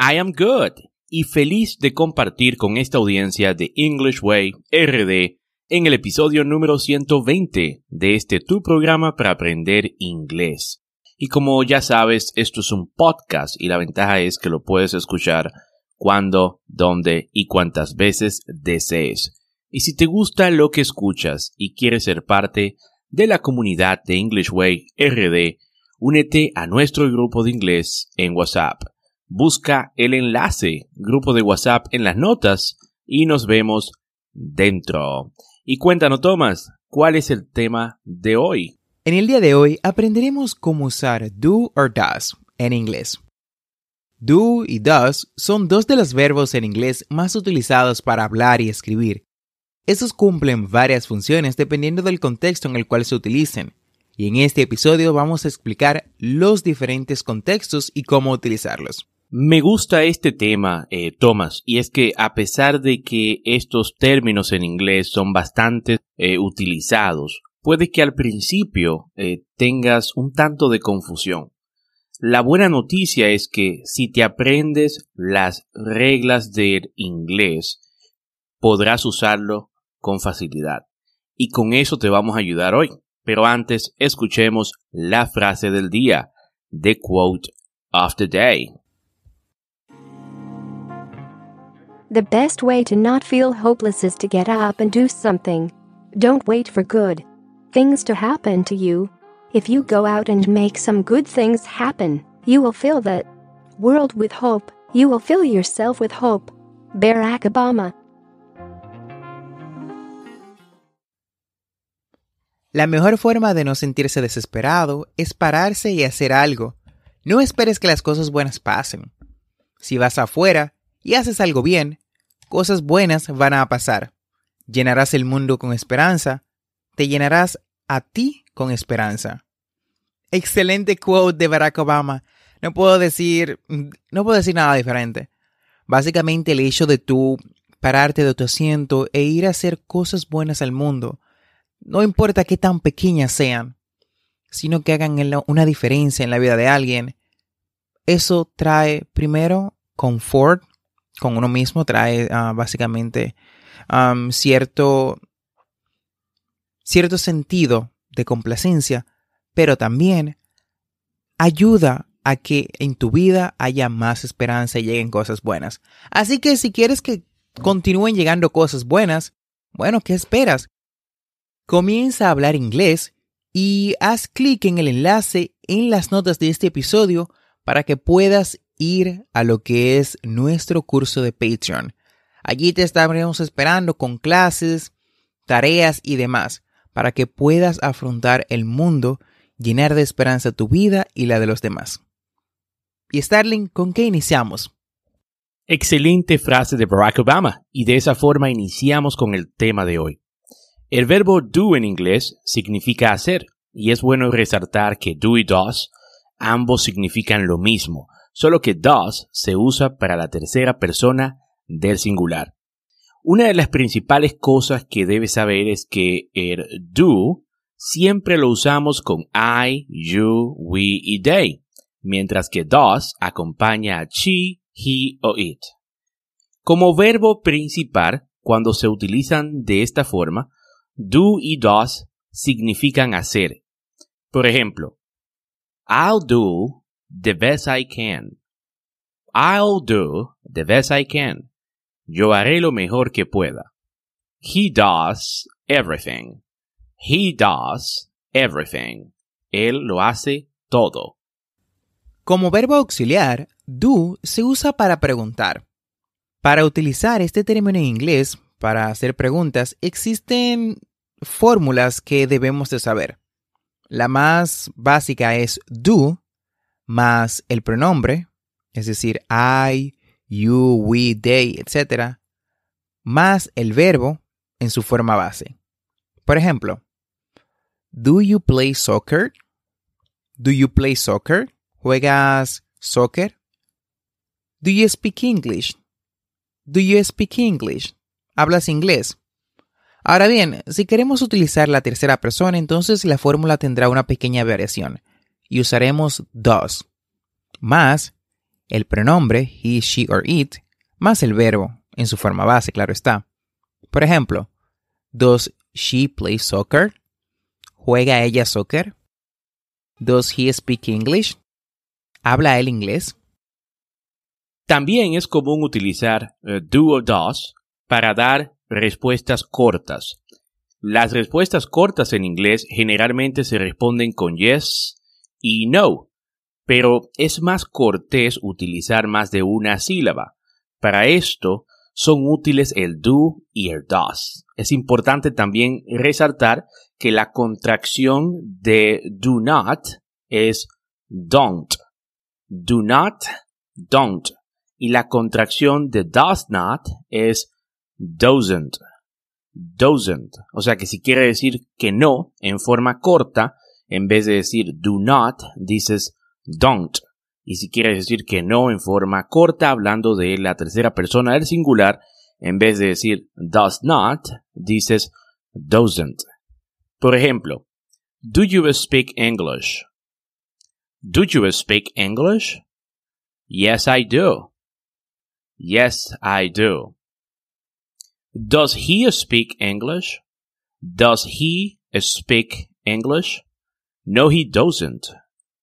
I am good y feliz de compartir con esta audiencia de English Way RD en el episodio número 120 de este tu programa para aprender inglés. Y como ya sabes, esto es un podcast y la ventaja es que lo puedes escuchar cuando, dónde y cuántas veces desees. Y si te gusta lo que escuchas y quieres ser parte de la comunidad de English Way RD, únete a nuestro grupo de inglés en WhatsApp busca el enlace, grupo de WhatsApp en las notas y nos vemos dentro. Y cuéntanos, Tomás, ¿cuál es el tema de hoy? En el día de hoy aprenderemos cómo usar do or does en inglés. Do y does son dos de los verbos en inglés más utilizados para hablar y escribir. Estos cumplen varias funciones dependiendo del contexto en el cual se utilicen. Y en este episodio vamos a explicar los diferentes contextos y cómo utilizarlos. Me gusta este tema, eh, Thomas, y es que a pesar de que estos términos en inglés son bastante eh, utilizados, puede que al principio eh, tengas un tanto de confusión. La buena noticia es que si te aprendes las reglas del inglés, podrás usarlo con facilidad. Y con eso te vamos a ayudar hoy. Pero antes, escuchemos la frase del día, the quote of the day. The best way to not feel hopeless is to get up and do something. Don't wait for good things to happen to you. If you go out and make some good things happen, you will fill that world with hope. You will fill yourself with hope. Barack Obama. La mejor forma de no sentirse desesperado es pararse y hacer algo. No esperes que las cosas buenas pasen. Si vas afuera y haces algo bien, cosas buenas van a pasar. Llenarás el mundo con esperanza, te llenarás a ti con esperanza. Excelente quote de Barack Obama. No puedo decir, no puedo decir nada diferente. Básicamente el hecho de tú pararte de tu asiento e ir a hacer cosas buenas al mundo, no importa qué tan pequeñas sean, sino que hagan una diferencia en la vida de alguien, eso trae primero confort, con uno mismo trae ah, básicamente cierto, cierto sentido de complacencia, pero también ayuda a que en tu vida haya más esperanza y lleguen cosas buenas. Así que si quieres que continúen llegando cosas buenas, bueno, ¿qué esperas? Comienza a hablar inglés y haz clic en el enlace en las notas de este episodio para que puedas ir a lo que es nuestro curso de Patreon. Allí te estaremos esperando con clases, tareas y demás para que puedas afrontar el mundo, llenar de esperanza tu vida y la de los demás. Y Starling, ¿con qué iniciamos? Excelente frase de Barack Obama y de esa forma iniciamos con el tema de hoy. El verbo do en inglés significa hacer y es bueno resaltar que do y does ambos significan lo mismo, solo que does se usa para la tercera persona del singular. Una de las principales cosas que debes saber es que el do siempre lo usamos con I, you, we y they, mientras que does acompaña a she, he o it. Como verbo principal, cuando se utilizan de esta forma, do y does significan hacer. Por ejemplo, I'll do the best I can. I'll do the best I can. Yo haré lo mejor que pueda. He does everything. He does everything. Él lo hace todo. Como verbo auxiliar, do se usa para preguntar. Para utilizar este término en inglés para hacer preguntas, existen fórmulas que debemos de saber. La más básica es do más el pronombre, es decir, I, you, we, they, etc., más el verbo en su forma base. Por ejemplo, Do you play soccer? Do you play soccer? ¿Juegas soccer? Do you speak English? Do you speak English? ¿Hablas inglés? Ahora bien, si queremos utilizar la tercera persona, entonces la fórmula tendrá una pequeña variación y usaremos does más el pronombre he, she or it más el verbo en su forma base, claro está. Por ejemplo, does she play soccer? ¿Juega ella soccer? Does he speak English? ¿Habla él inglés? También es común utilizar eh, do o does para dar respuestas cortas. Las respuestas cortas en inglés generalmente se responden con yes y no, pero es más cortés utilizar más de una sílaba. Para esto son útiles el do y el does. Es importante también resaltar que la contracción de do not es don't. Do not, don't. Y la contracción de does not es doesn't. Doesn't. O sea que si quiere decir que no en forma corta, en vez de decir do not, dices don't. Y si quieres decir que no en forma corta, hablando de la tercera persona del singular, en vez de decir does not, dices doesn't. Por ejemplo, do you speak English? Do you speak English? Yes, I do. Yes, I do. Does he speak English? Does he speak English? No, he doesn't.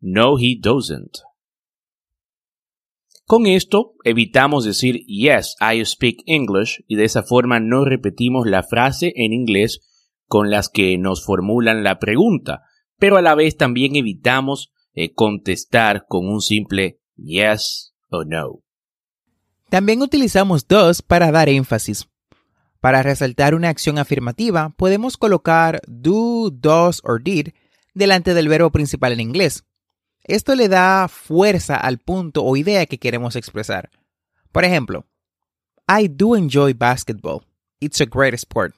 No, he doesn't. Con esto evitamos decir yes, I speak English y de esa forma no repetimos la frase en inglés con las que nos formulan la pregunta, pero a la vez también evitamos eh, contestar con un simple yes o no. También utilizamos does para dar énfasis. Para resaltar una acción afirmativa, podemos colocar do, does or did delante del verbo principal en inglés. Esto le da fuerza al punto o idea que queremos expresar. Por ejemplo, I do enjoy basketball. It's a great sport.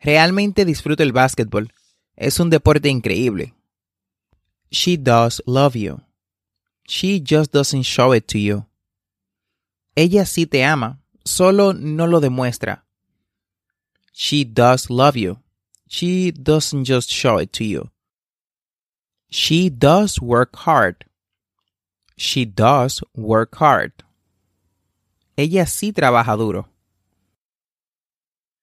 Realmente disfruto el basketball. Es un deporte increíble. She does love you. She just doesn't show it to you. Ella sí te ama, solo no lo demuestra. She does love you. She doesn't just show it to you. She does work hard. She does work hard. Ella sí trabaja duro.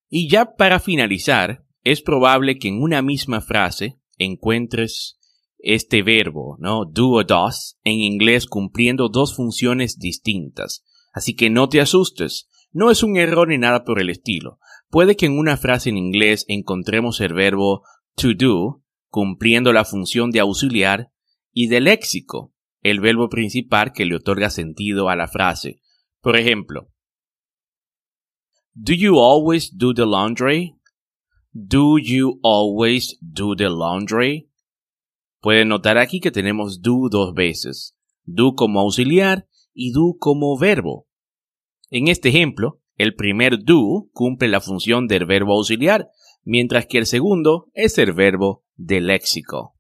Y ya para finalizar, es probable que en una misma frase encuentres este verbo, ¿no? Do o does, en inglés cumpliendo dos funciones distintas. Así que no te asustes, no es un error ni nada por el estilo. Puede que en una frase en inglés encontremos el verbo to do, cumpliendo la función de auxiliar, y de léxico, el verbo principal que le otorga sentido a la frase. Por ejemplo, Do you always do the laundry? Do you always do the laundry? Pueden notar aquí que tenemos do dos veces, do como auxiliar y do como verbo. En este ejemplo, el primer do cumple la función del verbo auxiliar, mientras que el segundo es el verbo del léxico.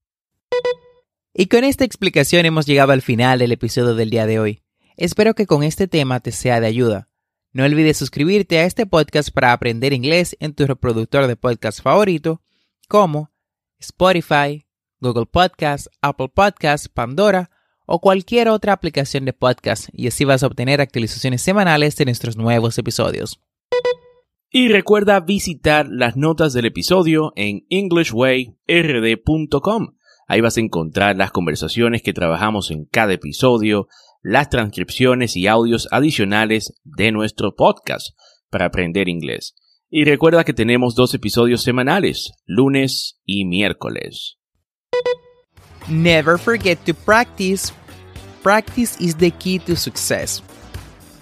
Y con esta explicación hemos llegado al final del episodio del día de hoy. Espero que con este tema te sea de ayuda. No olvides suscribirte a este podcast para aprender inglés en tu reproductor de podcast favorito, como Spotify, Google Podcasts, Apple Podcasts, Pandora o cualquier otra aplicación de podcast y así vas a obtener actualizaciones semanales de nuestros nuevos episodios. Y recuerda visitar las notas del episodio en englishwayrd.com. Ahí vas a encontrar las conversaciones que trabajamos en cada episodio, las transcripciones y audios adicionales de nuestro podcast para aprender inglés. Y recuerda que tenemos dos episodios semanales, lunes y miércoles. Never forget to practice. Practice is the key to success.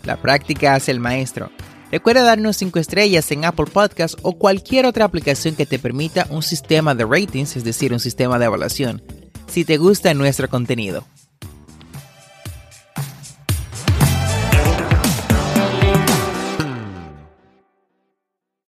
La práctica hace el maestro. Recuerda darnos 5 estrellas en Apple Podcasts o cualquier otra aplicación que te permita un sistema de ratings, es decir, un sistema de evaluación, si te gusta nuestro contenido.